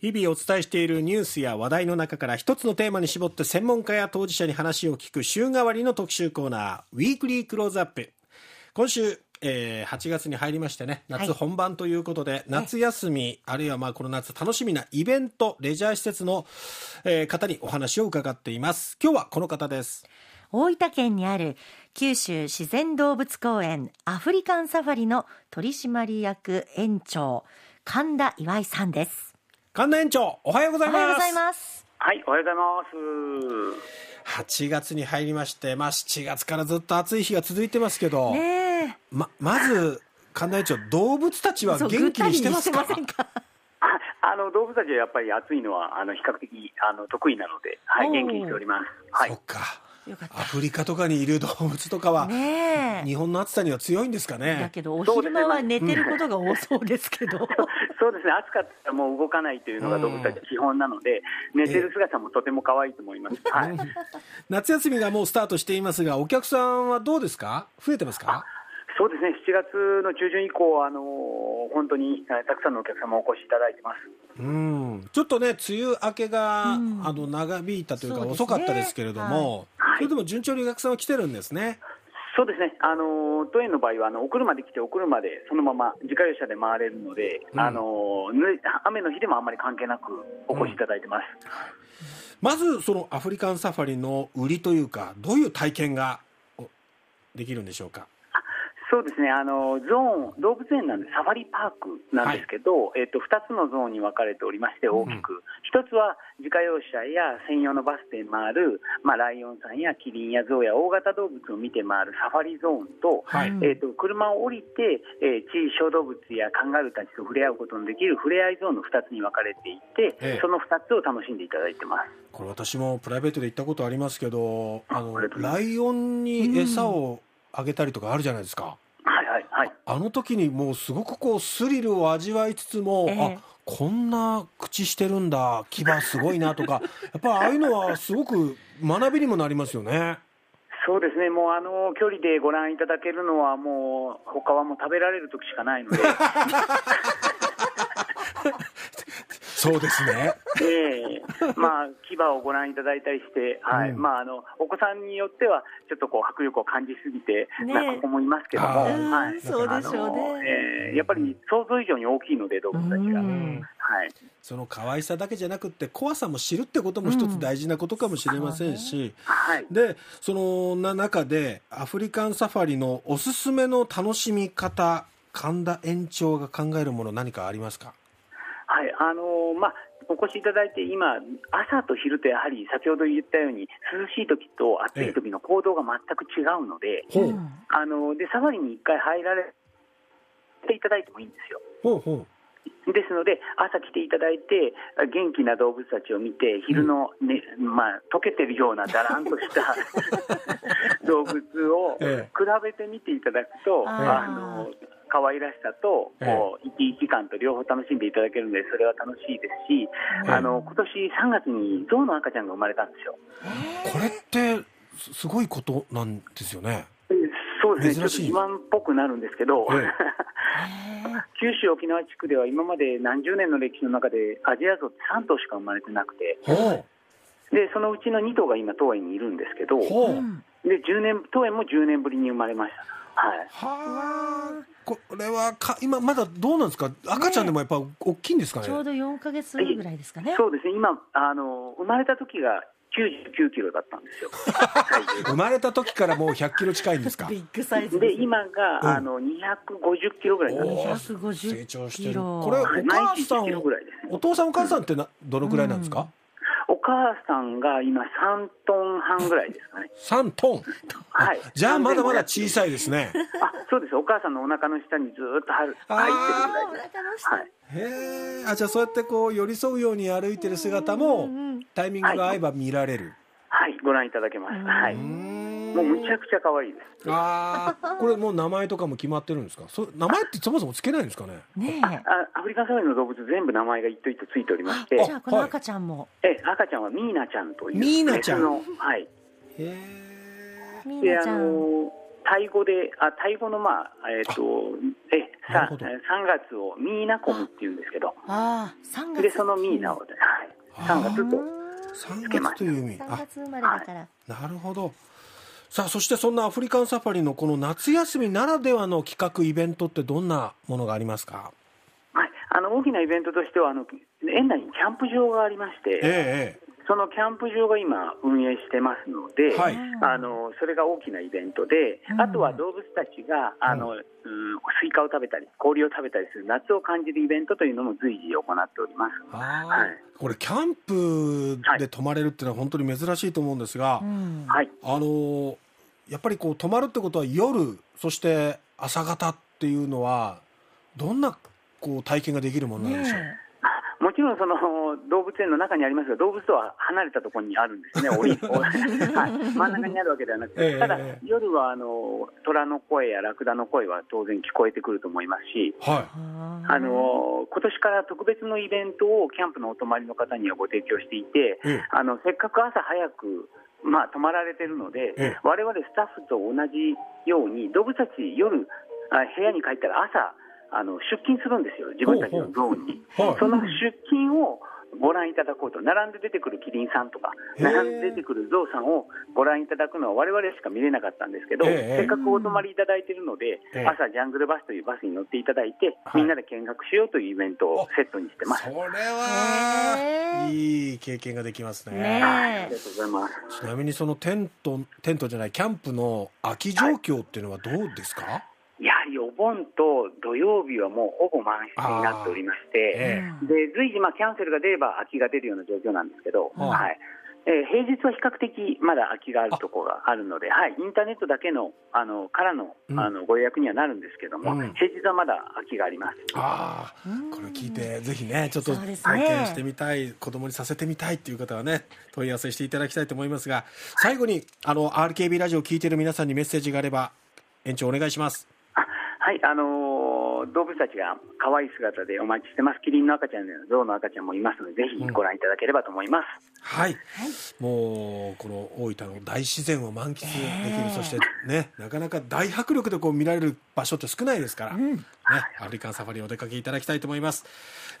日々お伝えしているニュースや話題の中から一つのテーマに絞って専門家や当事者に話を聞く週替わりの特集コーナー、ウィークリークローズアップ。今週、えー、8月に入りましてね、夏本番ということで、はい、夏休み、あるいはまあこの夏楽しみなイベント、レジャー施設の、えー、方にお話を伺っています。今日はこの方です。大分県にある九州自然動物公園アフリカンサファリの取締役園長神田岩井さんです神田園長おはようございます。おはようございます。はいおはようございます。8月に入りましてまあ7月からずっと暑い日が続いてますけどねままず神田園長動物たちは元気にしてますか？あの動物たちはやっぱり暑いのはあの比較的あの得意なので、はい、元気にしております。はい、そっかアフリカとかにいる動物とかは、ね、日本の暑さには強いんですかね。だけどお昼間は寝てることが多そうですけど。そうですね。暑かったらもう動かないというのが動物たち基本なので、寝てる姿もとても可愛いと思います、はい、夏休みがもうスタートしていますがお客さんはどうですか？増えてますか？そうですね、7月の中旬以降、あの本当にたくさんのお客様お越しいただいてます。うん。ちょっとね、梅雨明けが、うん、あの長引いたというか、遅かったですけれども、はい、それでも順調にお客さんは来てるんですね。そうですね、あの当園の場合はあのお車で来て、お車でそのまま自家用車で回れるので、うん、あの雨の日でもあんまり関係なくお越しいただいてます、うん、まず、そのアフリカンサファリの売りというか、どういう体験ができるんでしょうか？そうですね。あのゾーン動物園なんでサファリパークなんですけど、はい、えーと、2つのゾーンに分かれておりまして大きく、うん、1つは自家用車や専用のバスで回る、まあ、ライオンさんやキリンやゾウや大型動物を見て回るサファリゾーンと,、はい。えーと、車を降りて、えー、地位小動物やカンガルーたちと触れ合うことのできる触れ合いゾーンの2つに分かれていて、ええ、その2つを楽しんでいただいてます。これ私もプライベートで行ったことありますけどあのライオンに餌をあげたりとかあるじゃないですか。はいはい、あの時にもうすごくこうスリルを味わいつつも、えー、あこんな口してるんだ牙すごいなとか やっぱああいうのはすごく学びにもなりますよね。そうですね、もうあの距離でご覧いただけるのは、もう他はもう食べられる時しかないので。そうですね。ええ。ー、まあ牙をご覧いただいたりして、はい、うん、まああのお子さんによってはちょっとこう迫力を感じすぎて、ね、まあ子もいますけども、はい、そうでしょうね。えー、やっぱり想像以上に大きいので動物たちが、はい。その可愛さだけじゃなくて怖さも知るってことも一つ大事なことかもしれませんし、うん。はい、でそのな中でアフリカンサファリのおすすめの楽しみ方神田園長が考えるもの何かありますか？はいあのー、まあ、お越しいただいて今、朝と昼とやはり先ほど言ったように涼しい時と暑い時の行動が全く違うので、ええ、あのでサファリに1回入られていただいてもいいんですよ。ほうほう。ですので、朝来ていただいて、元気な動物たちを見て、昼のね、うん、まあ、溶けてるようなだらんとした 動物を比べてみていただくと、ええ、あの可愛らしさと、こう、生き生き感と両方楽しんでいただけるので、それは楽しいですし、あの、今年3月に象の赤ちゃんが生まれたんですよ。これって、すごいことなんですよね。そうですね、ちょっと自慢っぽくなるんですけど、九州沖縄地区では今まで何十年の歴史の中でアジアゾウって3頭しか生まれてなくて、でそのうちの2頭が今、当園にいるんですけど、で10年当園も10年ぶりに生まれました。はい、はこれはか今まだどうなんですか？赤ちゃんでもやっぱ大きいんですかね、ちょうど4か月ぐらいですかね。そうですね。今あの生まれた時が99キロだったんですよ。生まれた時からもう100キロ近いんですか？ビッグサイズで今が、うん、あの250キロぐらいなんです成長してる。これお母さん、お父さんお母さんってなどのくらいなんですか、うんお母さんが今3トン半ぐらいですかね。3トン？はい。じゃあまだまだ小さいですね。あ、そうです。お母さんのお腹の下にずっと入ってるぐらいです。はい。へえ。あ、じゃあそうやってこう寄り添うように歩いてる姿もタイミングが合えば見られる。はい、はい、ご覧いただけます。はい。もうむちゃくちゃ可愛いです。ああ、これもう名前とかも決まってるんですか？そ名前ってそもそもつけないんですかね？ねあアフリカンサファリの動物全部名前が一頭一頭ついておりまして。じゃあこの赤ちゃんも。え、赤ちゃんはミーナちゃんという。ミーナちゃん。はい。へえ。ミーナちゃん。タイ語で、あタイ語の、まあえーとえさなるほど3月をミーナコムっていうんですけど、ああ、3月。でそのミーナを、はい、3月と、3けま月という意味3あ月生まれだから。なるほどさあそしてそんなアフリカンサファリのこの夏休みならではの企画イベントってどんなものがありますか？はい、あの大きなイベントとしてはあの、園内にキャンプ場がありまして、ええそのキャンプ場が今、運営してますので、はい。あのそれが大きなイベントで、うん。あとは動物たちがあの、うん。スイカを食べたり、氷を食べたりする夏を感じるイベントというのも随時行っております。はい。これキャンプで泊まれるっていうのは本当に珍しいと思うんですが、うん。はいあのーやっぱりこう泊まるってことは夜そして朝方っていうのはどんなこう体験ができるものなんでしょう、ねもちろんその動物園の中にありますが、動物とは離れたところにあるんですね、おりおはい、真ん中にあるわけではなくええ。て、ただええ、夜はあの虎の声やラクダの声は当然聞こえてくると思いますし、はああの今年から特別のイベントをキャンプのお泊まりの方にはご提供していて、ええ。あのせっかく朝早く、まあ、泊まられてるので、ええ。我々スタッフと同じように、動物たち、夜、あ部屋に帰ったら朝あの、出勤するんですよ、自分たちのゾーンに。ほうほうはい。その出勤をご覧いただこうと、並んで出てくるキリンさんとか、並んで出てくるゾウさんをご覧いただくのは、我々しか見れなかったんですけど、ええせっかくお泊まりいただいているので、ええ。朝、ジャングルバスというバスに乗っていただいて、はい。みんなで見学しようというイベントをセットにしてます。それはいい経験ができますね。ありがとうございます。ちなみにそのテントテントじゃないキャンプの空き状況っていうのはどうですか、やはりお盆と土曜日はもうほぼ満室になっておりまして、えで随時、まあ、キャンセルが出れば空きが出るような状況なんですけど、はいはい。えー平日は比較的まだ空きがあるところがあるので、はい、インターネットだけのあのからのうん。あのご予約にはなるんですけども、うん。平日はまだ空きがあります。あこれ聞いてぜひねちょっと体験してみたい、子供にさせてみたいっていう方はね問い合わせしていただきたいと思いますが最後にあの RKB ラジオを聞いている皆さんにメッセージがあれば園長お願いします。あはい、あのー動物たちが可愛い姿でお待ちしてます。キリンの赤ちゃんやゾウの赤ちゃんもいますので、ぜひご覧いただければと思います。はい、はい。もうこの大分の大自然を満喫できる、ええ。そしてねなかなか大迫力でこう見られる場所って少ないですから、うん。ね、アフリカンサファリお出かけいただきたいと思います、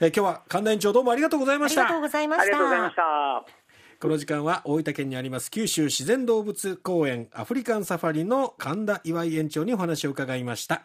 えー今日は神田園長どうもありがとうございました。ありがとうございまありしたがとうございました。この時間は大分県にあります九州自然動物公園アフリカンサファリの神田岩井園長にお話を伺いました